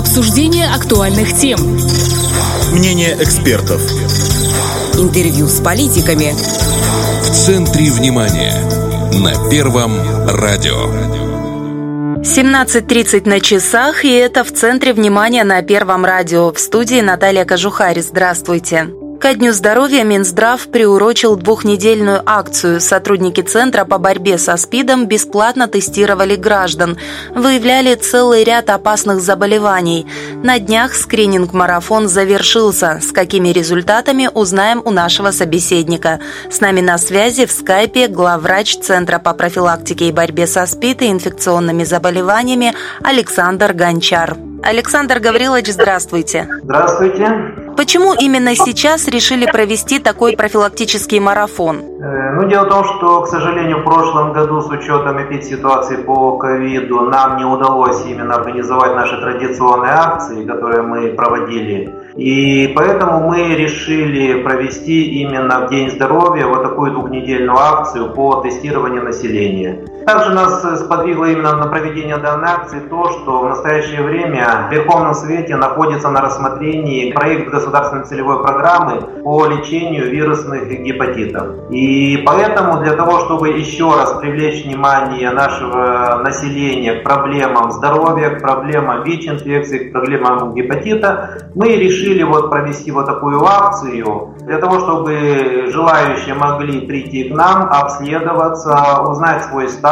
Обсуждение актуальных тем. Мнение экспертов. Интервью с политиками. В центре внимания. На Первом радио. 17.30 на часах, и это в центре внимания на Первом радио. В студии Наталья Кожухарь. Здравствуйте. Ко Дню здоровья Минздрав приурочил двухнедельную акцию. Сотрудники Центра по борьбе со СПИДом бесплатно тестировали граждан, выявляли целый ряд опасных заболеваний. На днях скрининг-марафон завершился. С какими результатами узнаем у нашего собеседника. С нами на связи в скайпе главврач Центра по профилактике и борьбе со СПИД и инфекционными заболеваниями Александр Гончар. Александр Гаврилович, здравствуйте. Здравствуйте. Почему именно сейчас решили провести такой профилактический марафон? Э, ну, дело в том, что, к сожалению, в прошлом году с учетом эпидситуации по ковиду нам не удалось именно организовать наши традиционные акции, которые мы проводили. И поэтому мы решили провести именно в День здоровья вот такую двухнедельную акцию по тестированию населения. Также нас сподвигло именно на проведение данной акции то, что в настоящее время в Верховном Совете находится на рассмотрении проект государственной целевой программы по лечению вирусных гепатитов. И поэтому для того, чтобы еще раз привлечь внимание нашего населения к проблемам здоровья, к проблемам ВИЧ-инфекции, к проблемам гепатита, мы решили вот провести вот такую акцию для того, чтобы желающие могли прийти к нам, обследоваться, узнать свой статус,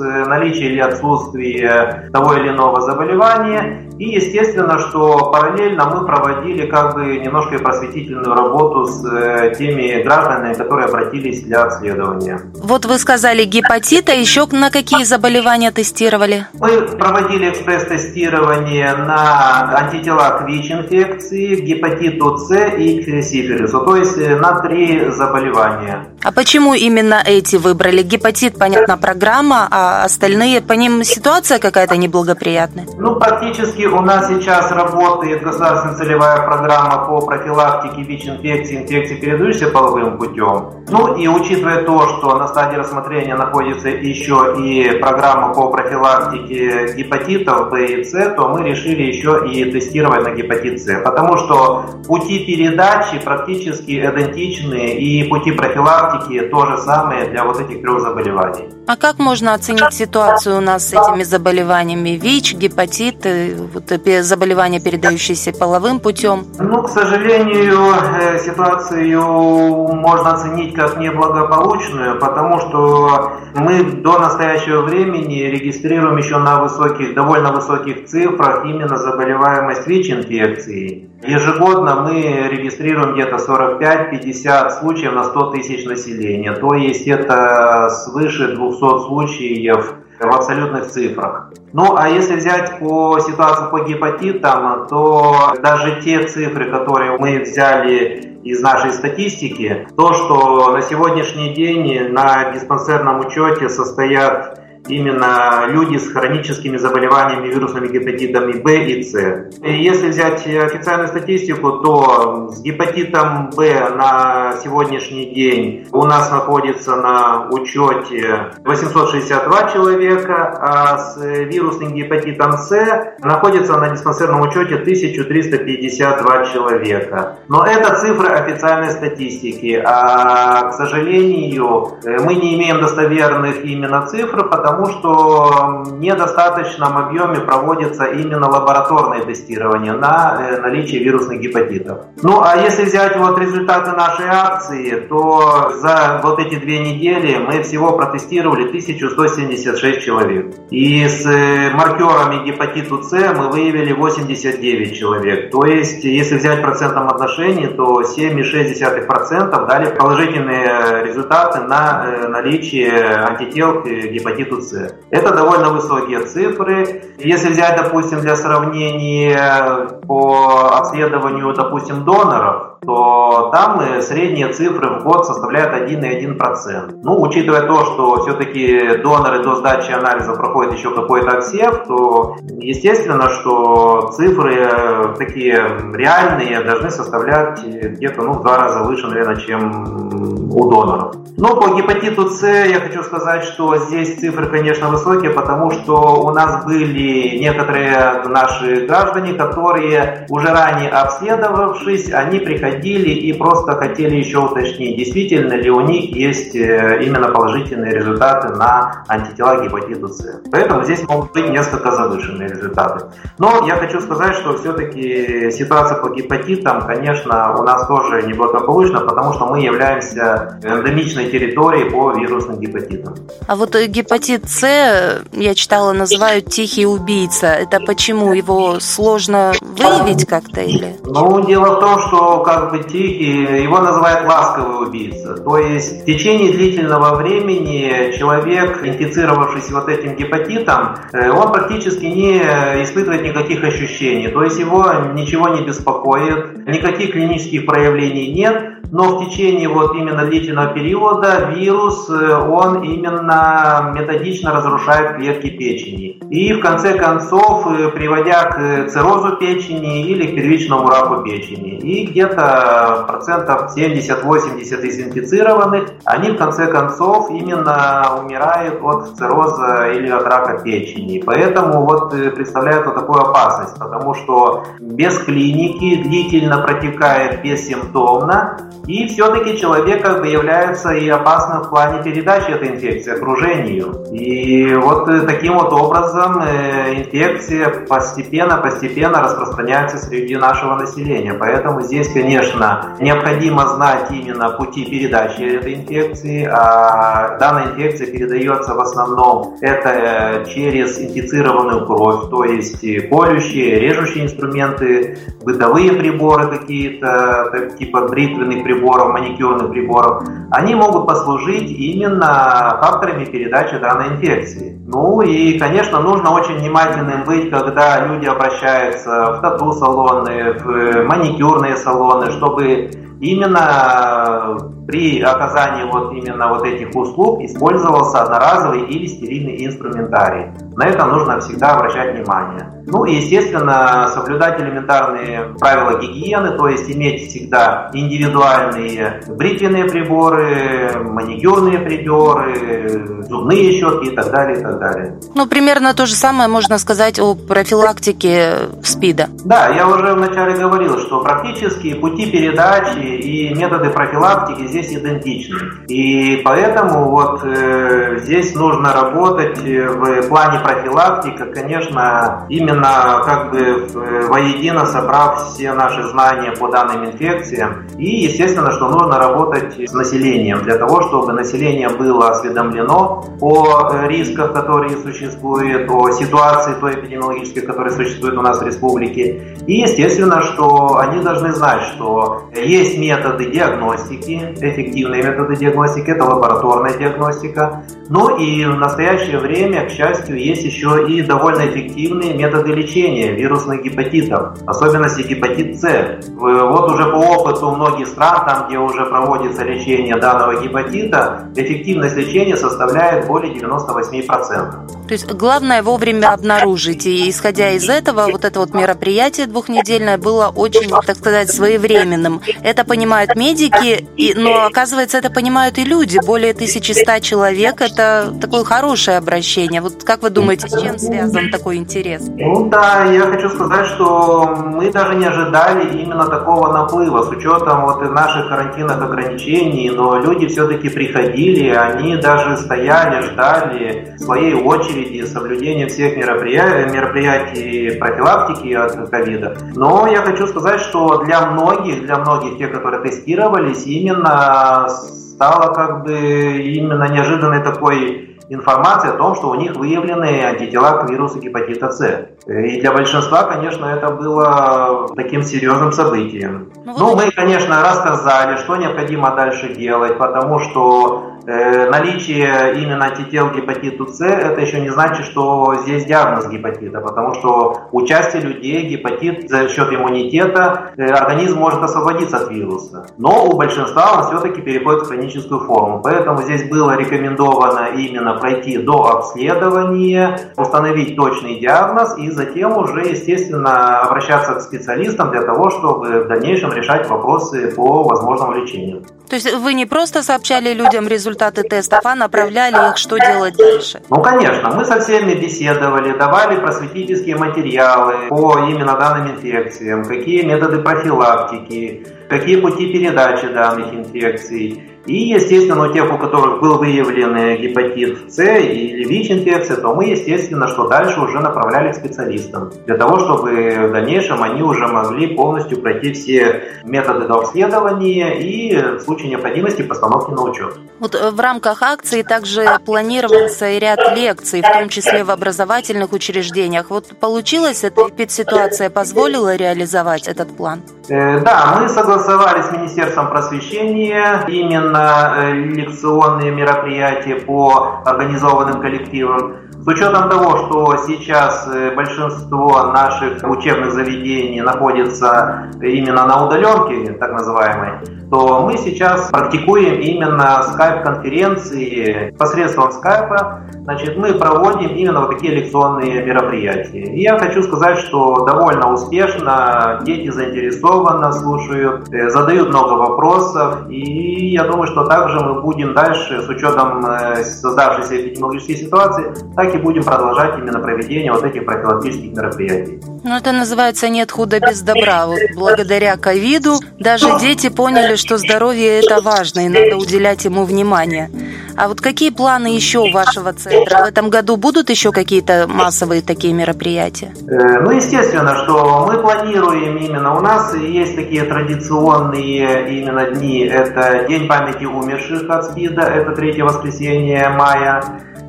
э, наличие или отсутствие того или иного заболевания. И естественно, что параллельно мы проводили как бы немножко просветительную работу с э, теми гражданами, которые обратились для обследования. Вот вы сказали гепатит, а еще на какие заболевания тестировали? Мы проводили экспресс-тестирование на антитела к ВИЧ-инфекции, гепатиту С и к сифилису то есть э, на три заболевания. А почему именно эти выбрали? Гепатит, понятно, программа, а остальные, по ним ситуация какая-то неблагоприятная? Ну, практически у нас сейчас работает государственная целевая программа по профилактике ВИЧ-инфекции, инфекции, передающейся половым путем. Ну и учитывая то, что на стадии рассмотрения находится еще и программа по профилактике гепатитов Б и С, то мы решили еще и тестировать на гепатит С. Потому что пути передачи практически идентичны, и пути профилактики тоже самые для вот этих трех заболеваний. А как можно оценить ситуацию у нас с этими заболеваниями? ВИЧ, гепатит, вот, заболевания, передающиеся половым путем? Ну, к сожалению, э, ситуацию можно оценить как неблагополучную, потому что мы до настоящего времени регистрируем еще на высоких, довольно высоких цифрах именно заболеваемость ВИЧ-инфекцией. Ежегодно мы регистрируем где-то 45-50 случаев на 100 тысяч населения. То есть это свыше 200 случаев в абсолютных цифрах. Ну, а если взять по ситуации по гепатитам, то даже те цифры, которые мы взяли из нашей статистики, то, что на сегодняшний день на диспансерном учете состоят именно люди с хроническими заболеваниями вирусными гепатитами В и С. Если взять официальную статистику, то с гепатитом В на сегодняшний день у нас находится на учете 862 человека, а с вирусным гепатитом С находится на диспансерном учете 1352 человека. Но это цифры официальной статистики, а, к сожалению, мы не имеем достоверных именно цифр, потому потому что в недостаточном объеме проводится именно лабораторное тестирование на э, наличие вирусных гепатитов. Ну а если взять вот результаты нашей акции, то за вот эти две недели мы всего протестировали 1176 человек. И с э, маркерами гепатиту С мы выявили 89 человек. То есть, если взять процентном отношении, то 7,6% дали положительные результаты на э, наличие антител к гепатиту С. Это довольно высокие цифры. Если взять, допустим, для сравнения по обследованию, допустим, доноров, то там э, средние цифры в год составляют 1,1%. Ну, учитывая то, что все-таки доноры до сдачи анализа проходят еще какой-то отсев, то естественно, что цифры э, такие реальные должны составлять где-то ну, в два раза выше, наверное, чем у доноров. Но по гепатиту С я хочу сказать, что здесь цифры, конечно, высокие, потому что у нас были некоторые наши граждане, которые уже ранее обследовавшись, они приходили и просто хотели еще уточнить, действительно ли у них есть э, именно положительные результаты на антитела гепатиту С. Поэтому здесь могут быть несколько завышенные результаты. Но я хочу сказать, что все-таки ситуация по гепатитам, конечно, у нас тоже неблагополучна, потому что мы являемся эндемичной территорией по вирусным гепатитам. А вот э, гепатит С, я читала, называют тихий убийца. Это почему? Его сложно выявить как-то или? Ну, дело в том, что как бы тихий, его называют ласковый убийца. То есть в течение длительного времени человек, инфицировавшись вот этим гепатитом, э, он практически не испытывает никаких ощущений. То есть его ничего не беспокоит, никаких клинических проявлений нет, но в течение вот именно длительного периода вирус, э, он именно методично разрушает клетки печени. И в конце концов, э, приводя к циррозу печени или к первичному раку печени. И где-то процентов 70-80 из инфицированных, они в конце концов именно умирают от цирроза или от рака печени. Поэтому вот э, представляют вот такую опасность, потому что без клиники длительно протекает бессимптомно, и все-таки человек как бы является и опасным в плане передачи этой инфекции окружению. И вот э, таким вот образом э, инфекция постепенно-постепенно распространяется среди нашего населения. Поэтому здесь, конечно, необходимо знать именно пути передачи этой инфекции. А данная инфекция передается в основном это э, через инфицированную кровь, то есть колющие, режущие инструменты, бытовые приборы какие-то, типа бритвенных приборов, маникюрных приборов, они могут послужить именно факторами передачи данной инфекции. Ну и, конечно, нужно очень внимательным быть, когда люди обращаются в тату-салоны, в маникюрные салоны, чтобы именно при оказании вот именно вот этих услуг использовался одноразовый или стерильный инструментарий. На это нужно всегда обращать внимание. Ну и, естественно, соблюдать элементарные правила гигиены, то есть иметь всегда индивидуальные бритвенные приборы, маникюрные приборы, зубные щетки и так далее, и так далее. Ну, примерно то же самое можно сказать о профилактике СПИДа. Да, я уже вначале говорил, что практически пути передачи и методы профилактики здесь идентичны. И поэтому вот э, здесь нужно работать в плане профилактики, конечно, именно именно как бы воедино собрав все наши знания по данным инфекциям. И, естественно, что нужно работать с населением для того, чтобы население было осведомлено о рисках, которые существуют, о ситуации той эпидемиологической, которая существует у нас в республике. И, естественно, что они должны знать, что есть методы диагностики, эффективные методы диагностики, это лабораторная диагностика. Ну и в настоящее время, к счастью, есть еще и довольно эффективные методы методы лечения вирусных гепатитов, особенности гепатит С. Вот уже по опыту многих стран, там где уже проводится лечение данного гепатита, эффективность лечения составляет более 98%. То есть главное вовремя обнаружить. И исходя из этого, вот это вот мероприятие двухнедельное было очень, так сказать, своевременным. Это понимают медики, но оказывается, это понимают и люди. Более 1100 человек – это такое хорошее обращение. Вот как вы думаете, с чем связан такой интерес? Ну да, я хочу сказать, что мы даже не ожидали именно такого наплыва с учетом вот наших карантинных ограничений, но люди все-таки приходили, они даже стояли, ждали своей очереди соблюдения всех мероприятий, мероприятий профилактики от ковида. Но я хочу сказать, что для многих, для многих тех, которые тестировались, именно стало как бы именно неожиданной такой информация о том, что у них выявлены антитела к вирусу гепатита С. И для большинства, конечно, это было таким серьезным событием. Ну, ну мы, конечно, рассказали, что необходимо дальше делать, потому что Э, наличие именно антител гепатиту С, это еще не значит, что здесь диагноз гепатита, потому что у части людей гепатит за счет иммунитета э, организм может освободиться от вируса. Но у большинства он все-таки переходит в хроническую форму. Поэтому здесь было рекомендовано именно пройти до обследования, установить точный диагноз и затем уже, естественно, обращаться к специалистам для того, чтобы в дальнейшем решать вопросы по возможному лечению. То есть вы не просто сообщали людям результаты тестов, а направляли их, что делать дальше? Ну, конечно. Мы со всеми беседовали, давали просветительские материалы по именно данным инфекциям, какие методы профилактики, какие пути передачи данных инфекций. И, естественно, у тех, у которых был выявлен гепатит С или ВИЧ-инфекция, то мы, естественно, что дальше уже направляли к специалистам, для того, чтобы в дальнейшем они уже могли полностью пройти все методы до обследования и в случае необходимости постановки на учет. Вот э, в рамках акции также планировался и ряд лекций, в том числе в образовательных учреждениях. Вот получилось эта ситуация позволила реализовать этот план? Э, да, мы согласовали с Министерством просвещения именно э, лекционные мероприятия по организованным коллективам. С учетом того, что сейчас э, большинство наших учебных заведений находится именно на удаленке, так называемой, то мы сейчас практикуем именно скайп-конференции посредством скайпа. Значит, мы проводим именно вот такие лекционные мероприятия. И я хочу сказать, что довольно успешно дети заинтересованно слушают, э, задают много вопросов. И я думаю, что также мы будем дальше, с учетом э, создавшейся эпидемиологической ситуации, так и будем продолжать именно проведение вот этих профилактических мероприятий. Ну, это называется «нет худа без добра». Вот благодаря ковиду даже дети поняли, что здоровье – это важно, и надо уделять ему внимание. А вот какие планы еще у вашего центра? В этом году будут еще какие-то массовые такие мероприятия? Э, ну, естественно, что мы планируем именно. У нас есть такие традиционные именно дни. Это День памяти умерших от СПИДа, это третье воскресенье мая.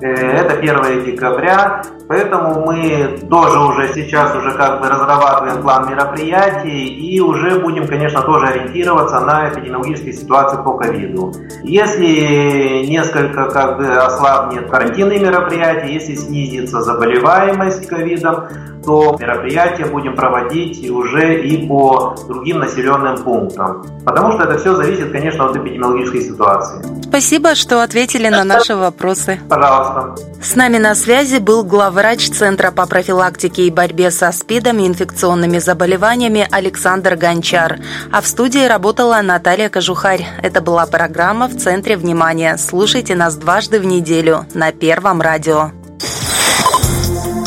Э, это 1 декабря, поэтому мы тоже уже сейчас уже как бы разрабатываем план мероприятий и уже будем, конечно, тоже ориентироваться на эпидемиологические ситуации по ковиду. Если несколько как бы ослабнет карантинные мероприятия, если снизится заболеваемость ковидом, то мероприятия будем проводить уже и по другим населенным пунктам. Потому что это все зависит, конечно, от эпидемиологической ситуации. Спасибо, что ответили на наши вопросы. Пожалуйста. С нами на связи был главврач Центра по профилактике и борьбе со СПИДом и инфекционными заболеваниями Александр Гончар. А в студии работала Наталья Кожухарь. Это была программа «В центре внимания». Слушайте нас дважды в неделю на Первом радио.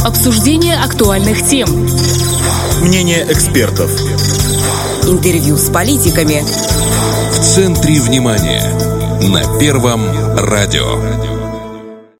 Обсуждение актуальных тем. Мнение экспертов. Интервью с политиками. В центре внимания. На Первом радио.